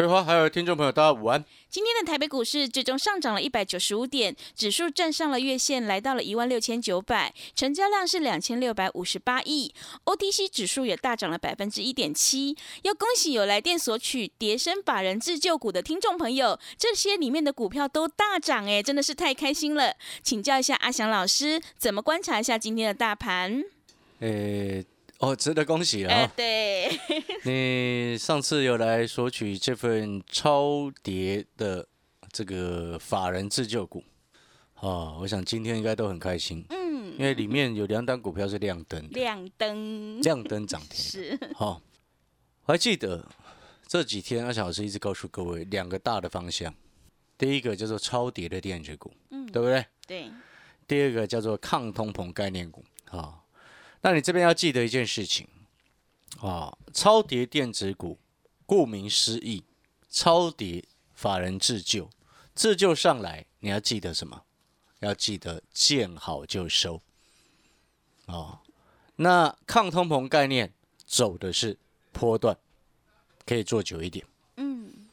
桂花还有听众朋友大家午安。今天的台北股市最终上涨了一百九十五点，指数站上了月线，来到了一万六千九百，成交量是两千六百五十八亿，OTC 指数也大涨了百分之一点七。要恭喜有来电索取叠升法人自救股的听众朋友，这些里面的股票都大涨，哎，真的是太开心了。请教一下阿翔老师，怎么观察一下今天的大盘？诶，哦，值得恭喜啊！对，你上次有来索取这份超跌的这个法人自救股，哦，我想今天应该都很开心，嗯，因为里面有两档股票是亮灯的，亮灯亮灯涨停。是，好、我还记得这几天阿小老师一直告诉各位两个大的方向，第一个叫做超跌的电子股，嗯，对不对？对，第二个叫做抗通膨概念股啊。那你这边要记得一件事情啊，超跌电子股，顾名思义，超跌法人自救，自救上来，你要记得什么？要记得见好就收哦。那抗通膨概念走的是波段，可以做久一点。嗯，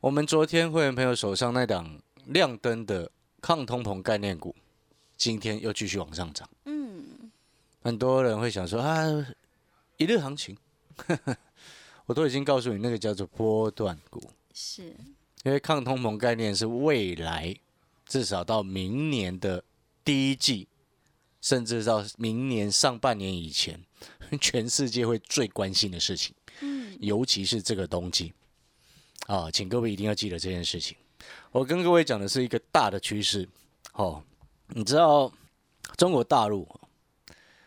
我们昨天会员朋友手上那档亮灯的抗通膨概念股，今天又继续往上涨。嗯，很多人会想说啊，一日行情，我都已经告诉你，那个叫做波段股，是，因为抗通膨概念是未来至少到明年的第一季，甚至到明年上半年以前，全世界会最关心的事情。嗯，尤其是这个冬季啊，请各位一定要记得这件事情。我跟各位讲的是一个大的趋势。哦，你知道中国大陆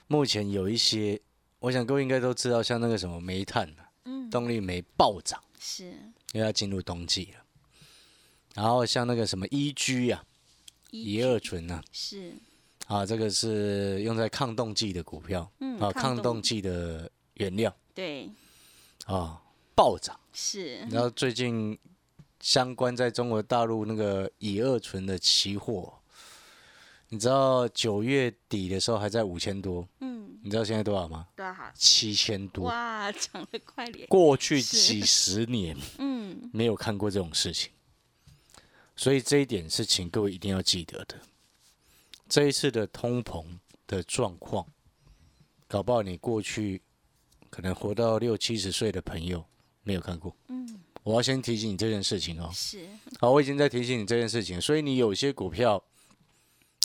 目前有一些，我想各位应该都知道，像那个什么煤炭啊嗯，动力煤暴涨，是，因为要进入冬季了。然后像那个什么一居啊，乙二醇啊，是，啊，这个是用在抗冻剂的股票嗯，啊，抗冻。剂的原料对，啊，暴涨。是。然后，最近相关在中国大陆那个乙二醇的期货，你知道九月底的时候还在五千多，嗯，你知道现在多少吗？多少，七千多。哇，涨得快点，过去几十年嗯，没有看过这种事情，所以这一点是请各位一定要记得的。这一次的通膨的状况，搞不好你过去可能活到六七十岁的朋友没有看过。嗯，我要先提醒你这件事情哦。是，好，我已经在提醒你这件事情，所以你有些股票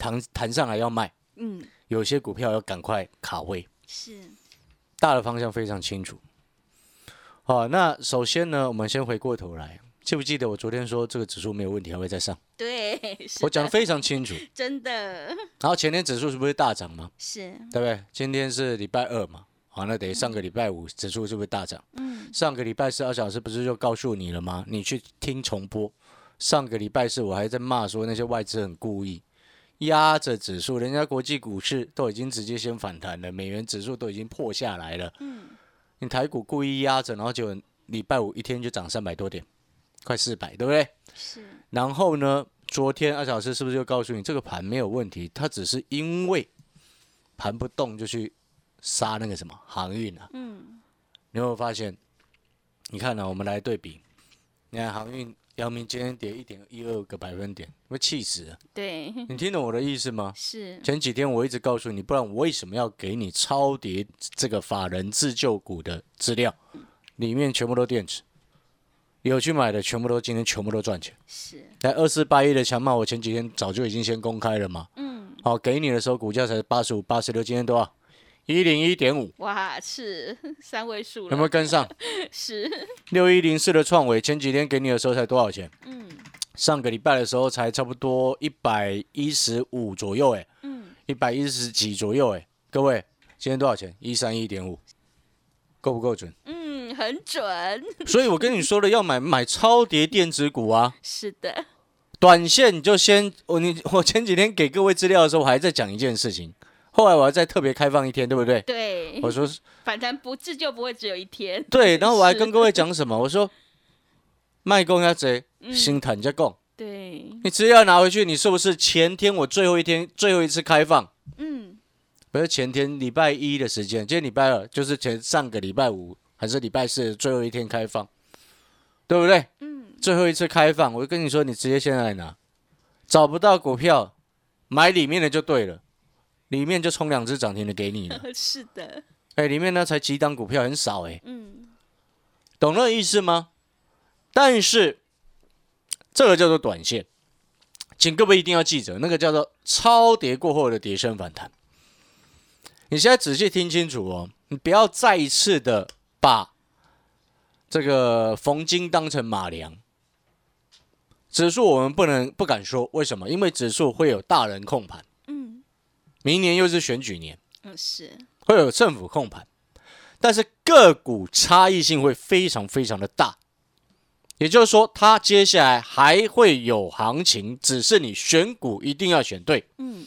弹弹上来要卖，嗯，有些股票要赶快卡位，是，大的方向非常清楚。好，那首先呢，我们先回过头来，记不记得我昨天说这个指数没有问题，还会再上？对，我讲的非常清楚。真的然后前天指数是不是大涨嘛？是，对不对？今天是礼拜二嘛，好，那等于上个礼拜五指数是不是大涨？嗯，上个礼拜四二小时不是就告诉你了吗？你去听重播。上个礼拜四我还在骂说那些外资很故意压着指数，人家国际股市都已经直接先反弹了，美元指数都已经破下来了。嗯，你台股故意压着，然后就礼拜五一天就涨三百多点，快四百，对不对？是，然后呢，昨天二小时是不是就告诉你这个盘没有问题？它只是因为盘不动就去杀那个什么航运啊？嗯，你有没有发现？你看呢、我们来对比，你看航运，阳明今天跌一点一二个百分点，会气死了。对，你听懂我的意思吗？是，前几天我一直告诉你，不然我为什么要给你超跌这个法人自救股的资料？里面全部都电子，有去买的全部都今天全部都赚钱。是，在二四八一的强茂，我前几天早就已经先公开了嘛。嗯，好，给你的时候股价才八十五、八十六，今天多少？一零一点五，哇，是三位数了，有没有跟上？是，六一零四的创伟，前几天给你的时候才多少钱？嗯上个礼拜的时候才差不多一百一十五左右，哎，嗯，一百一十几左右，哎，各位，今天多少钱？一三一点五，够不够准？嗯，很准。所以我跟你说了，要买买超跌电子股啊。是的，短线你就先我你我前几天给各位资料的时候，我还在讲一件事情，后来我还再特别开放一天，对不对？对，我说反弹不至就不会只有一天。对，然后我还跟各位讲什么？我说卖供要贼，嗯心坦加供。对，你只要拿回去，你是不是前天我最后一天最后一次开放？嗯，不是前天礼拜一的时间，今天礼拜二，就是前上个礼拜五还是礼拜四最后一天开放，对不对？嗯，最后一次开放，我就跟你说，你直接现在来拿，找不到股票，买里面的就对了，里面就冲两只涨停的给你了。是的，哎，里面呢才几档股票，很少哎，嗯，懂那个意思吗？但是这个叫做短线，请各位一定要记着，那个叫做超跌过后的跌升反弹。你现在仔细听清楚哦，你不要再一次的把这个逢金当成马良。指数我们不能不敢说，为什么？因为指数会有大人控盘，嗯，明年又是选举年，嗯，是，会有政府控盘，但是个股差异性会非常非常的大。也就是说，它接下来还会有行情，只是你选股一定要选对。嗯，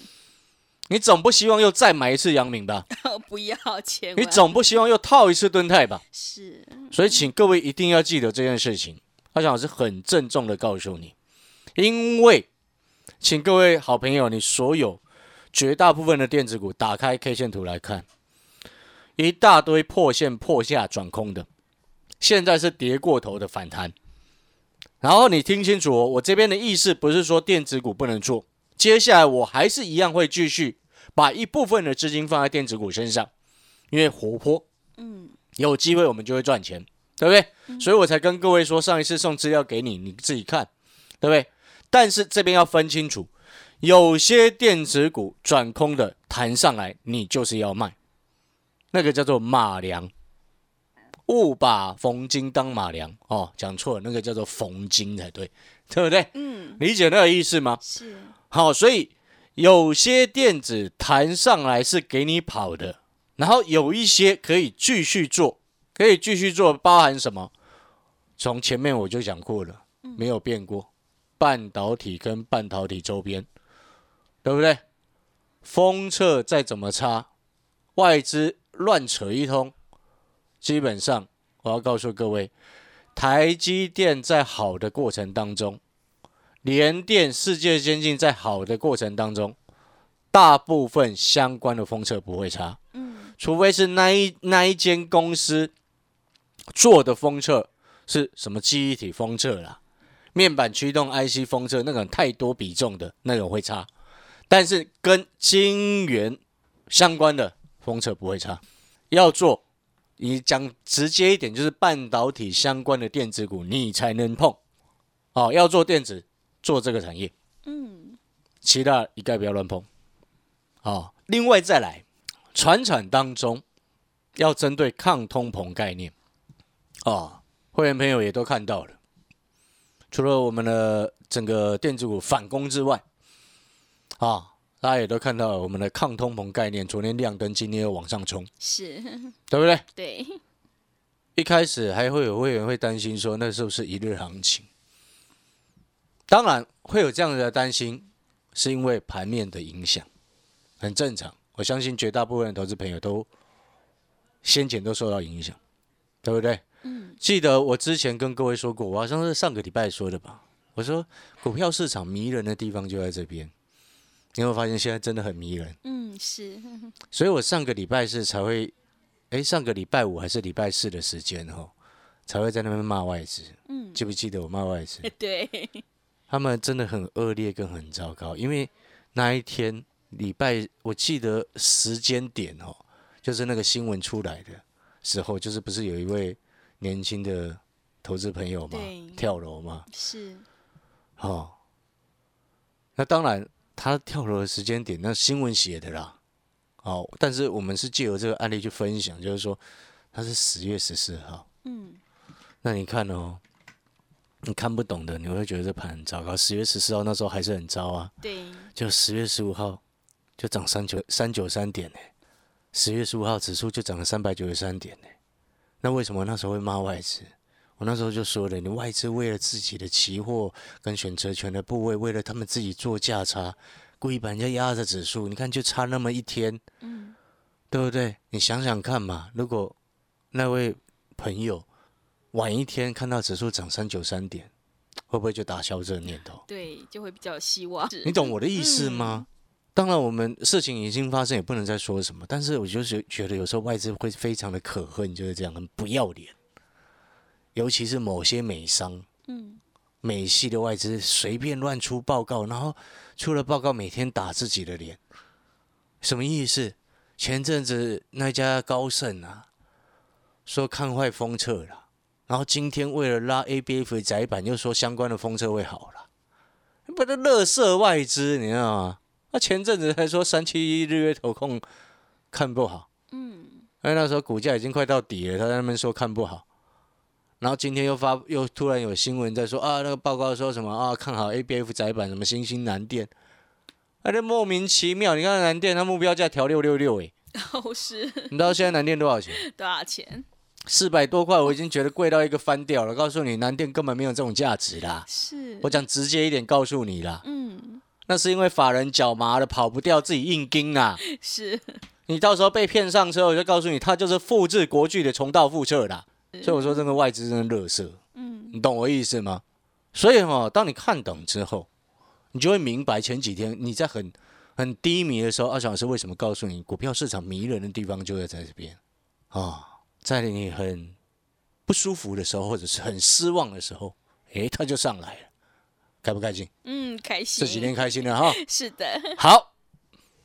你总不希望又再买一次阳明吧？不要千万，你总不希望又套一次敦泰吧？是，所以，请各位一定要记得这件事情。阿翔老师很郑重的告诉你，因为，请各位好朋友，你所有绝大部分的电子股打开 K 线图来看，一大堆破线破下转空的，现在是跌过头的反弹。然后你听清楚哦，我这边的意思不是说电子股不能做，接下来我还是一样会继续把一部分的资金放在电子股身上，因为活泼，嗯，有机会我们就会赚钱，对不对？所以我才跟各位说，上一次送资料给你，你自己看，对不对？但是这边要分清楚，有些电子股转空的弹上来，你就是要卖，那个叫做马良，勿把逢金当马良。哦，讲错了，那个叫做逢金才对，对不对？嗯，理解那个意思吗？是，好，所以有些电子弹上来是给你跑的，然后有一些可以继续做，可以继续做，包含什么？从前面我就讲过了，没有变过，半导体跟半导体周边，对不对？封测再怎么差，外资乱扯一通，基本上我要告诉各位，台积电在好的过程当中。联电、世界先进在好的过程当中，大部分相关的封测不会差，嗯，除非是那一那一间公司做的封测是什么记忆体封测啦、面板驱动 IC 封测那种太多比重的那种会差，但是跟晶圆相关的封测不会差。要做，你讲直接一点，就是半导体相关的电子股你才能碰。哦，要做电子，做这个产业，嗯，其他一概不要乱碰。哦，另外再来，传产当中要针对抗通膨概念，哦，会员朋友也都看到了。除了我们的整个电子股反攻之外，啊、大家也都看到了我们的抗通膨概念，昨天亮灯，今天又往上冲，是，对不对？对，一开始还会有会员会担心说，那是不是一日行情？当然会有这样的担心，是因为盘面的影响，很正常。我相信绝大部分的投资朋友都先前都受到影响，对不对？嗯，记得我之前跟各位说过，我好像是上个礼拜说的吧。我说股票市场迷人的地方就在这边，你有没有发现现在真的很迷人？嗯，是，所以我上个礼拜四才会，哎，上个礼拜五还是礼拜四的时间哦，才会在那边骂外资。嗯，记不记得我骂外资？对，他们真的很恶劣跟很糟糕，因为那一天礼拜，我记得时间点哦，就是那个新闻出来的时候，就是不是有一位年轻的投资朋友嘛，跳楼嘛，是，哦，那当然他跳楼的时间点，那新闻写的啦，哦，但是我们是借由这个案例去分享，就是说他是十月十四号，嗯，那你看哦，你看不懂的，你会觉得这盘很糟糕。十月十四号那时候还是很糟啊，对，就十月十五号就涨三九三九三点呢。十月十五号指数就涨了三百九十三点呢。那为什么那时候会骂外资？我那时候就说了，你外资为了自己的期货跟选择权的部位，为了他们自己做价差，故意把人家压着指数。你看就差那么一天，嗯，对不对？你想想看嘛，如果那位朋友晚一天看到指数涨三九三点，会不会就打消这个念头？对，就会比较有希望。你懂我的意思吗？当然，我们事情已经发生，也不能再说什么。但是，我就是觉得有时候外资会非常的可恨，就是这样，很不要脸。尤其是某些美商，嗯，美系的外资随便乱出报告，然后出了报告每天打自己的脸，什么意思？前阵子那家高盛啊，说看坏封测了，然后今天为了拉 ABF 窄板，又说相关的封测会好了，不是乐色外资，你知道吗？那前阵子还说三七一日月投控看不好，嗯，哎，那时候股价已经快到底了，他在那边说看不好，然后今天又发又突然有新闻在说啊，那个报告说什么啊，看好 ABF 窄板，什么新兴南电，哎，这莫名其妙。你看南电，它目标价调六六六，哎，哦是你知道现在南电多少钱？多少钱？四百多块，我已经觉得贵到一个翻掉了。告诉你，南电根本没有这种价值啦。是，我讲直接一点，告诉你啦，嗯，那是因为法人脚麻了，跑不掉，自己硬盯啊。是，你到时候被骗上车，我就告诉你，他就是复制国巨的重蹈覆辙啦。所以我说，这个外资真的乐色，嗯，你懂我意思吗？所以哈、当你看懂之后，你就会明白前几天你在很很低迷的时候，阿小老师为什么告诉你，股票市场迷人的地方就会在这边啊，在你很不舒服的时候，或者是很失望的时候，诶，它就上来了，开不开心？嗯，开心。这几天开心了哈。是的，好，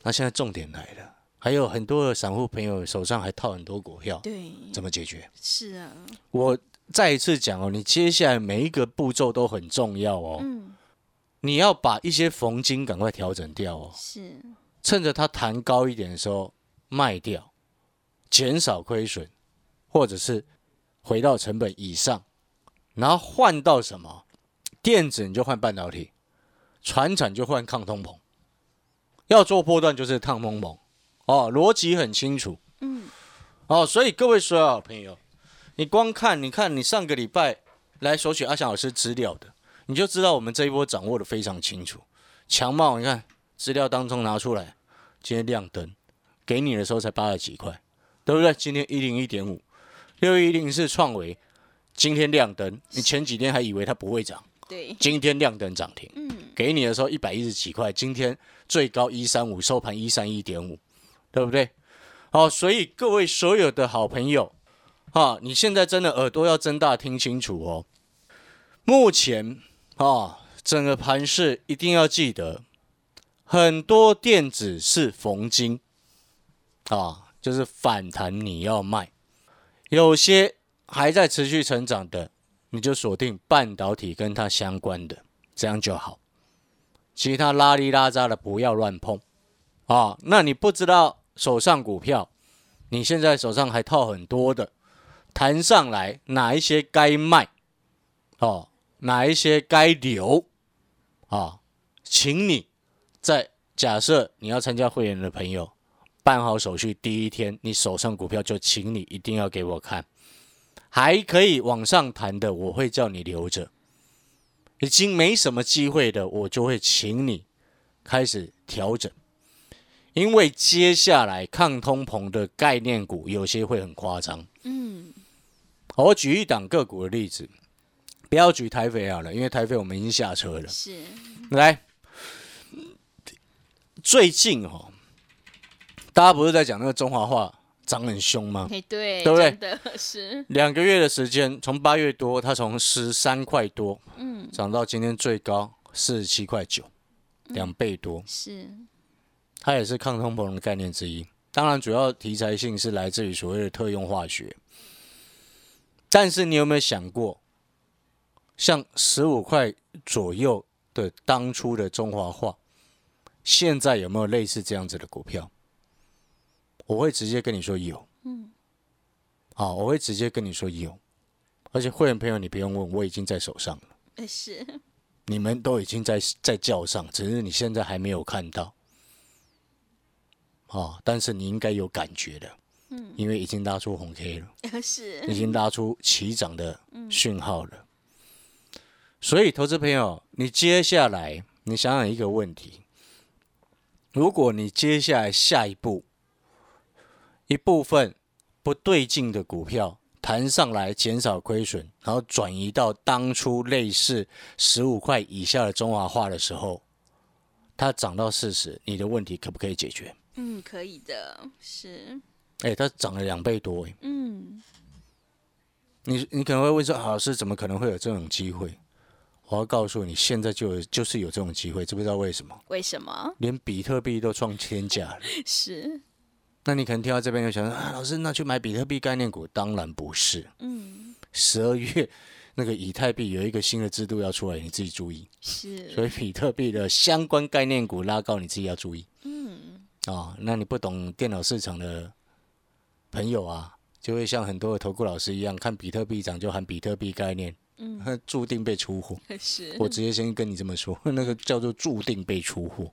那现在重点来了，还有很多的散户朋友手上还套很多股票，对，怎么解决？是啊，我再一次讲哦，你接下来每一个步骤都很重要哦。嗯，你要把一些逢金赶快调整掉哦，是，趁着它弹高一点的时候卖掉，减少亏损，或者是回到成本以上，然后换到什么？电子你就换半导体，船产就换抗通膨，要做波段就是抗通膨，哦，逻辑很清楚。嗯，哦，所以各位所有好朋友，你光看，你看你上个礼拜来索取阿翔老师资料的，你就知道我们这一波掌握的非常清楚。强茂，你看资料当中拿出来，今天亮灯，给你的时候才八十几块，对不对？今天一零一点五，六一零是创维，今天亮灯，你前几天还以为它不会涨，对，今天亮灯涨停，嗯，给你的时候一百一十几块，今天最高一三五，收盘一三一点五，对不对？好，所以各位所有的好朋友，啊，你现在真的耳朵要睁大听清楚哦。目前啊，整个盘市一定要记得，很多电子是逢金啊，就是反弹你要卖，有些还在持续成长的，你就锁定半导体跟它相关的，这样就好。其他拉里拉扎的不要乱碰啊。那你不知道手上股票，你现在手上还套很多的，谈上来哪一些该卖哦，哪一些该留啊？请你在假设你要参加会员的朋友，办好手续第一天，你手上股票就请你一定要给我看，还可以往上弹的，我会叫你留着。已经没什么机会的，我就会请你开始调整，因为接下来抗通膨的概念股有些会很夸张。嗯，好我举一档个股的例子，不要举台肥好了，因为台肥我们已经下车了。是，来，最近哦，大家不是在讲那个中华化涨很凶吗？哎，对，对不对是，两个月的时间，从八月多，它从十三块多嗯，涨到今天最高四十七块九，两倍多。是，它也是抗通膨的概念之一。当然，主要题材性是来自于所谓的特用化学。但是你有没有想过，像十五块左右的当初的中华化，现在有没有类似这样子的股票？我会直接跟你说有。嗯，好，我会直接跟你说有。而且会员朋友，你不用问，我已经在手上了。哎是，你们都已经在在叫上，只是你现在还没有看到。啊，但是你应该有感觉的，嗯，因为已经拉出红 K 了，是已经拉出起涨的讯号了。所以，投资朋友，你接下来你想想一个问题：如果你接下来下一步一部分不对劲的股票弹上来，减少亏损，然后转移到当初类似十五块以下的中华化的时候，它涨到四十，你的问题可不可以解决？嗯，可以的，是，哎、它涨了两倍多，哎，嗯，你你可能会问说，啊老师怎么可能会有这种机会？我要告诉你，现在就有就是有这种机会，知不知道为什么？为什么？连比特币都创天价了。是，那你可能听到这边就想说，啊，老师，那去买比特币概念股？当然不是。嗯，十二月那个以太币有一个新的制度要出来，你自己注意。是，所以比特币的相关概念股拉高，你自己要注意。嗯，啊、那你不懂电脑市场的朋友啊，就会像很多的投顾老师一样，看比特币涨就喊比特币概念，嗯，注定被出货。是，我直接先跟你这么说，那个叫做注定被出货。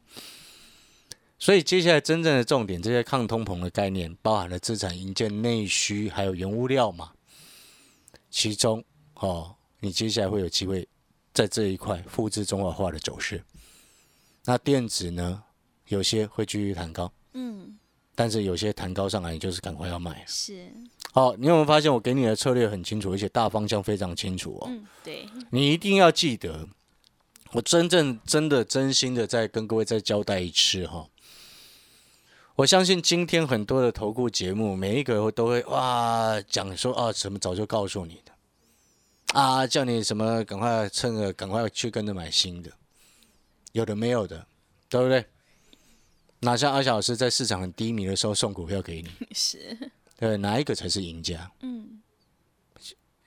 所以接下来真正的重点，这些抗通膨的概念，包含了资产营建、内需，还有原物料嘛。其中，哦，你接下来会有机会在这一块复制中华化的走势。那电子呢，有些会继续弹高，嗯，但是有些弹高上来，你就是赶快要卖。是，好，你有没有发现我给你的策略很清楚，而且大方向非常清楚哦？嗯，对，你一定要记得，我真正真的真心的在跟各位再交代一次哈。我相信今天很多的投顾节目，每一个都会哇讲说啊，什么早就告诉你的啊，叫你什么赶快趁着赶快去跟着买新的，有的没有的，对不对？哪像阿小老师在市场很低迷的时候送股票给你，是，对，哪一个才是赢家？嗯，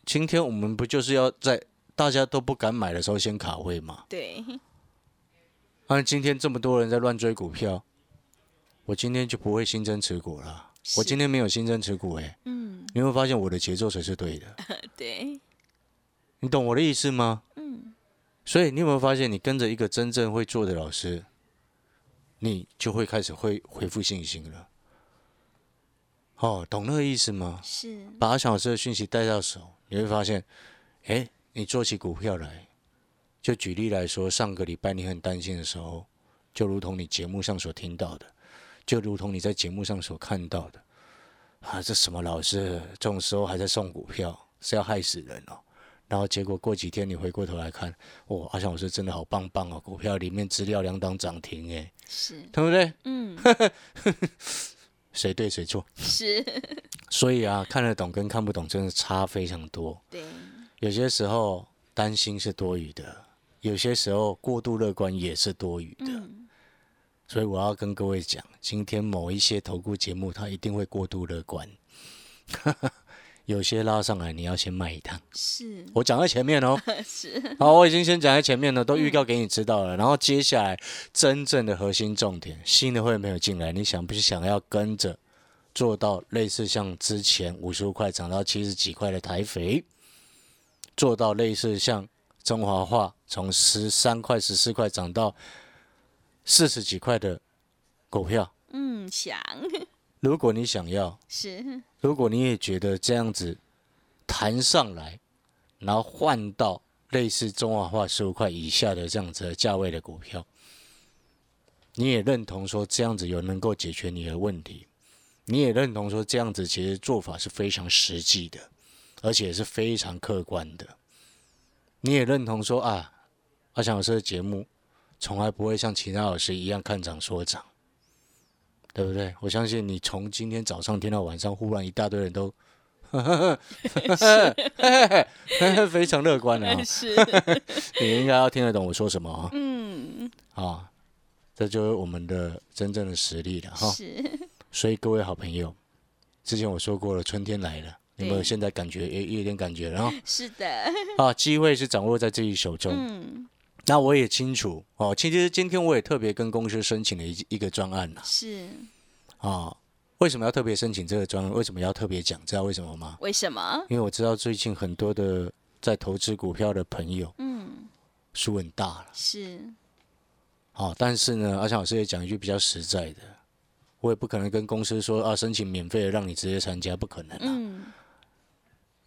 今天我们不就是要在大家都不敢买的时候先卡位吗？对，啊，今天这么多人在乱追股票，我今天就不会新增持股了。我今天没有新增持股，哎，嗯，你会发现我的节奏才是对的，对，你懂我的意思吗？嗯，所以你有没有发现，你跟着一个真正会做的老师，你就会开始会恢复信心了。哦，懂那个意思吗？是，把阿翔老师的讯息带到手，你会发现，哎，你做起股票来，就举例来说，上个礼拜你很担心的时候，就如同你节目上所听到的，就如同你在节目上所看到的，啊，这什么老师，这种时候还在送股票，是要害死人哦。然后结果过几天你回过头来看，哦，阿翔老师真的好棒棒哦，股票里面资料两档涨停，哎，是，对不对？嗯，谁对谁错？是，所以啊，看得懂跟看不懂真的差非常多。对，有些时候担心是多余的，有些时候过度乐观也是多余的。嗯，所以我要跟各位讲，今天某一些投顾节目，它一定会过度乐观。有些拉上来，你要先卖一趟。是，我讲在前面哦，是，好，我已经先讲在前面了，都预告给你知道了。然后接下来真正的核心重点，新的会没有进来，你想不想要跟着做到类似像之前五十五块涨到七十几块的台肥，做到类似像中华化从十三块、十四块涨到四十几块的股票？嗯，想，如果你想要，是，如果你也觉得这样子弹上来，然后换到类似中华化十五块以下的这样子的价位的股票，你也认同说这样子有能够解决你的问题，你也认同说这样子其实做法是非常实际的，而且是非常客观的，你也认同说啊，阿强老师的节目从来不会像其他老师一样看涨说涨。对不对？我相信你从今天早上听到晚上，忽然一大堆人都 非常乐观的、啊，是，你应该要听得懂我说什么啊？嗯，啊，这就是我们的真正的实力了哈。是，所以各位好朋友，之前我说过了，春天来了，有没有现在感觉也也有点感觉了啊？是的，啊，机会是掌握在自己手中。嗯，那我也清楚哦，其实今天我也特别跟公司申请了一一个专案呐是，啊。为什么要特别申请这个专案？为什么要特别讲？知道为什么吗？为什么？因为我知道最近很多的在投资股票的朋友嗯，输很大了，是，好、但是呢，阿强老师也讲一句比较实在的，我也不可能跟公司说啊，申请免费的让你直接参加，不可能啊。嗯，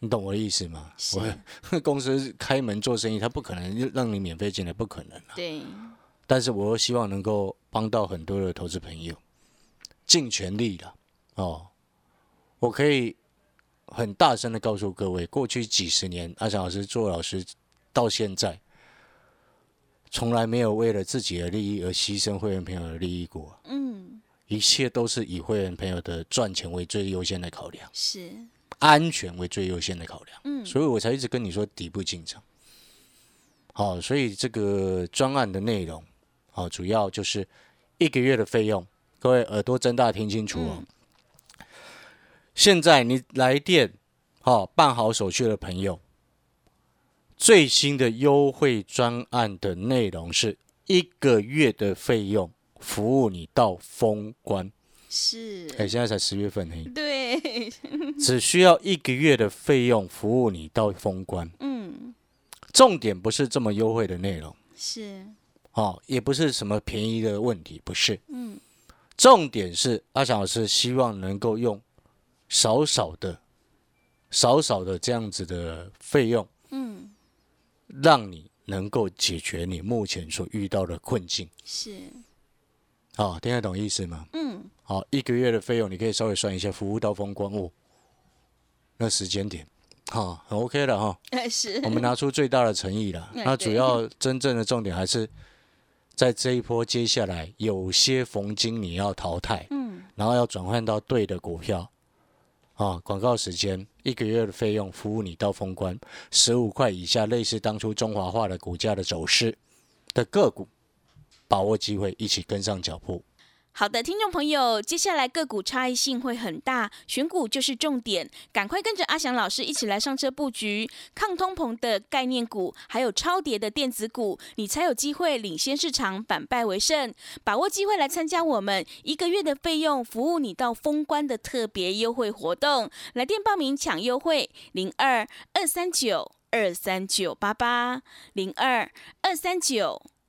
你懂我的意思吗？是我 公司开门做生意，他不可能让你免费进来，不可能啊。对，但是我又希望能够帮到很多的投资朋友，尽全力了哦。我可以很大声的告诉各位，过去几十年，阿翔老师做老师到现在，从来没有为了自己的利益而牺牲会员朋友的利益过。嗯，一切都是以会员朋友的赚钱为最优先的考量，是，安全为最优先的考量。嗯，所以我才一直跟你说底部进场。好，所以这个专案的内容，好，主要就是一个月的费用，各位耳朵睁大听清楚哦。现在你来电，好办好手续的朋友，最新的优惠专案的内容是一个月的费用，服务你到封关。是，哎，现在才十月份而已，对，只需要一个月的费用，服务你到封关。嗯，重点不是这么优惠的内容，是，哦，也不是什么便宜的问题，不是。嗯，重点是阿翔老师希望能够用少少的、少少的这样子的费用，嗯，让你能够解决你目前所遇到的困境。是，好、听得懂意思吗？嗯，好，一个月的费用你可以稍微算一下，服务到风光哦，那时间点，好、很 OK 的哈、是，我们拿出最大的诚意了。嗯那主要真正的重点还是在这一波接下来有些逢金你要淘汰，嗯，然后要转换到对的股票。啊，广告时间一个月的费用，服务你到封关，十五块以下，类似当初中华化的股价的走势的个股，把握机会，一起跟上脚步。好的，听众朋友，接下来个股差异性会很大，选股就是重点，赶快跟着阿翔老师一起来上车布局抗通膨的概念股，还有超跌的电子股，你才有机会领先市场，反败为胜。把握机会来参加我们一个月的费用，服务你到封关的特别优惠活动，来电报名抢优惠，零二二三九二三九八八零二二三九。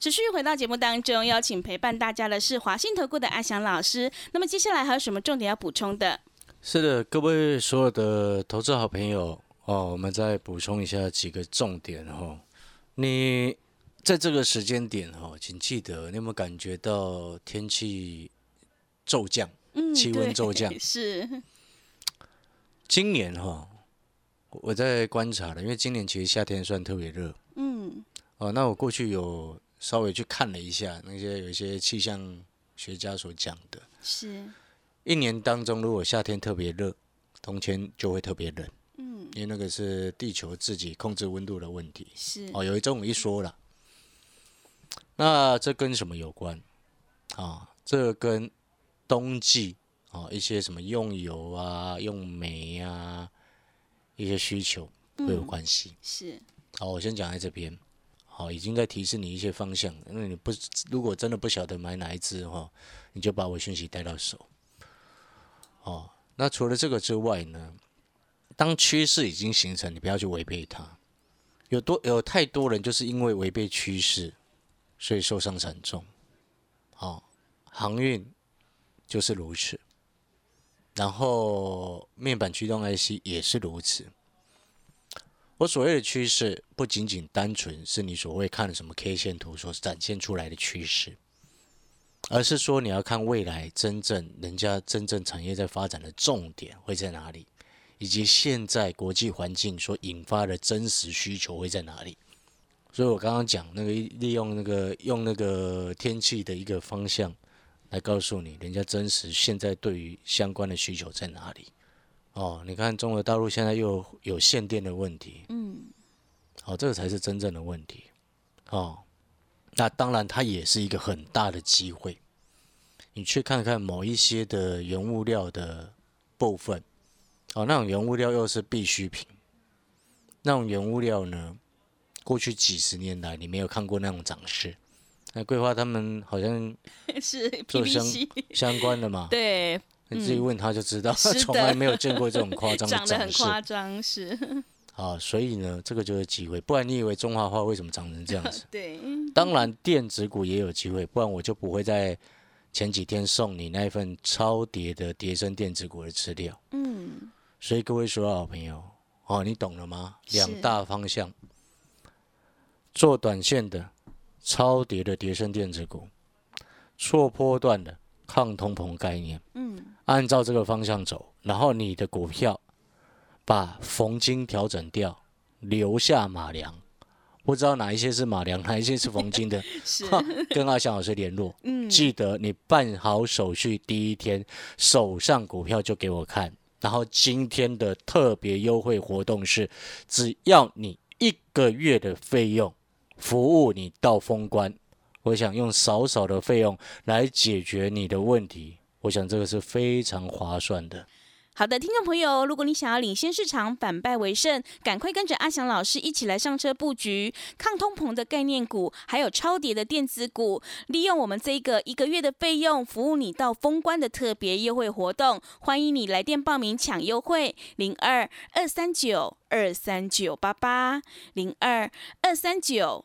持续回到节目当中，邀请陪伴大家的是华信投顾的阿翔老师。那么接下来还有什么重点要补充的？是的，各位所有的投资好朋友哦，我们再补充一下几个重点哦。你在这个时间点哦，请记得，你有没有感觉到天气骤降？嗯气温骤降是，今年哈、我在观察了，因为今年其实夏天算特别热嗯，哦。那我过去有稍微去看了一下那些有一些气象学家所讲的，是，一年当中如果夏天特别热，冬天就会特别冷。嗯，因为那个是地球自己控制温度的问题。是，哦，有一种一说了，那这跟什么有关？啊，这跟冬季啊一些什么用油啊、用煤啊一些需求会有嗯关系。是，好，我先讲在这边。好，已经在提示你一些方向。那你不如果真的不晓得买哪一支哈，你就把我讯息带到手。哦，那除了这个之外呢，当趋势已经形成，你不要去违背它。有多有太多人就是因为违背趋势，所以受伤惨重。哦，航运就是如此，然后面板驱动 IC 也是如此。我所谓的趋势，不仅仅单纯是你所谓看的什么 K 线图所展现出来的趋势，而是说你要看未来真正人家真正产业在发展的重点会在哪里，以及现在国际环境所引发的真实需求会在哪里。所以我刚刚讲那个利用那个用那个天气的一个方向来告诉你，人家真实现在对于相关的需求在哪里。哦，你看中国大陆现在又有限电的问题，嗯，哦，这个才是真正的问题，哦，那当然它也是一个很大的机会。你去看看某一些的原物料的部分，哦，那种原物料又是必需品，那种原物料呢，过去几十年来你没有看过那种涨势。那桂花他们好像 是做相相关的嘛，对，你自己问他就知道，从来没有见过这种夸张的涨得很。夸张，是，啊，所以呢，这个就是机会，不然你以为中华化为什么长成这样子？对，当然，电子股也有机会，不然我就不会在前几天送你那一份超跌的叠升电子股的资料。嗯，所以各位所有好朋友，哦，你懂了吗？两大方向，做短线的超跌的叠升电子股，错波段的抗通膨概念，嗯，按照这个方向走，然后你的股票把逢金调整掉，留下马良。不知道哪一些是马良，哪一些是逢金的，是，哈跟阿翔老师联络。嗯，记得你办好手续第一天，手上股票就给我看。然后今天的特别优惠活动是，只要你一个月的费用，服务你到封关。我想用少少的费用来解决你的问题，我想这个是非常划算的。好的，听众朋友，如果你想要领先市场、反败为胜，赶快跟着阿翔老师一起来上车布局抗通膨的概念股，还有超跌的电子股，利用我们这个一个月的费用，服务你到封关的特别优惠活动，欢迎你来电报名抢优惠，零二二三九二三九八八，零二二三九